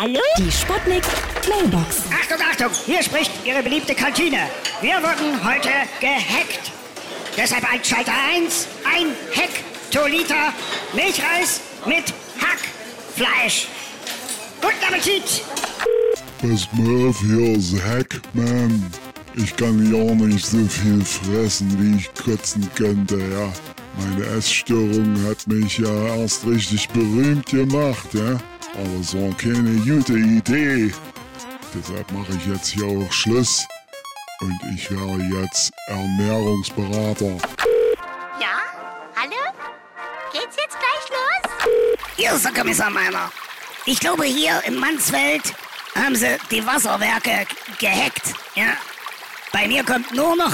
Hallo? Die Sputnik Mailbox. Achtung, Achtung, hier spricht Ihre beliebte Kantine. Wir wurden heute gehackt. Deshalb ein Schalter 1, ein Hektoliter Milchreis mit Hackfleisch. Guten Appetit! Mal auf, hier ist Hackman. Ich kann gar nicht so viel fressen, wie ich kotzen könnte, ja. Meine Essstörung hat mich ja erst richtig berühmt gemacht, ja. Aber es war keine gute Idee. Deshalb mache ich jetzt hier auch Schluss. Und ich wäre jetzt Ernährungsberater. Ja? Hallo? Geht's jetzt gleich los? Hier ist der Kommissar Meiner. Ich glaube, hier in Mansfeld haben sie die Wasserwerke gehackt, ja. Bei mir kommt nur noch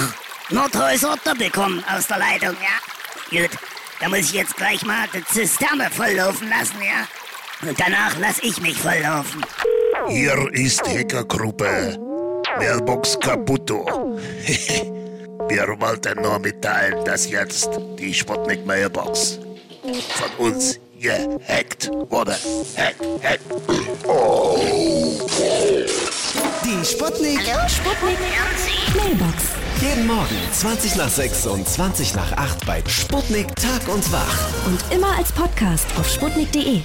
Nordhäuser Doppelkommen aus der Leitung, ja. Gut, da muss ich jetzt gleich mal die Zisterne volllaufen lassen, ja. Und danach lass ich mich volllaufen. Hier ist Hackergruppe. Mailbox Caputo. Wir wollten nur mitteilen, dass jetzt die Sputnik Mailbox von uns gehackt wurde. Hack, hack. Die Sputnik. Hallo? Sputnik Mailbox. Jeden Morgen 20 nach 6 und 20 nach 8 bei Sputnik Tag und Wach. Und immer als Podcast auf sputnik.de.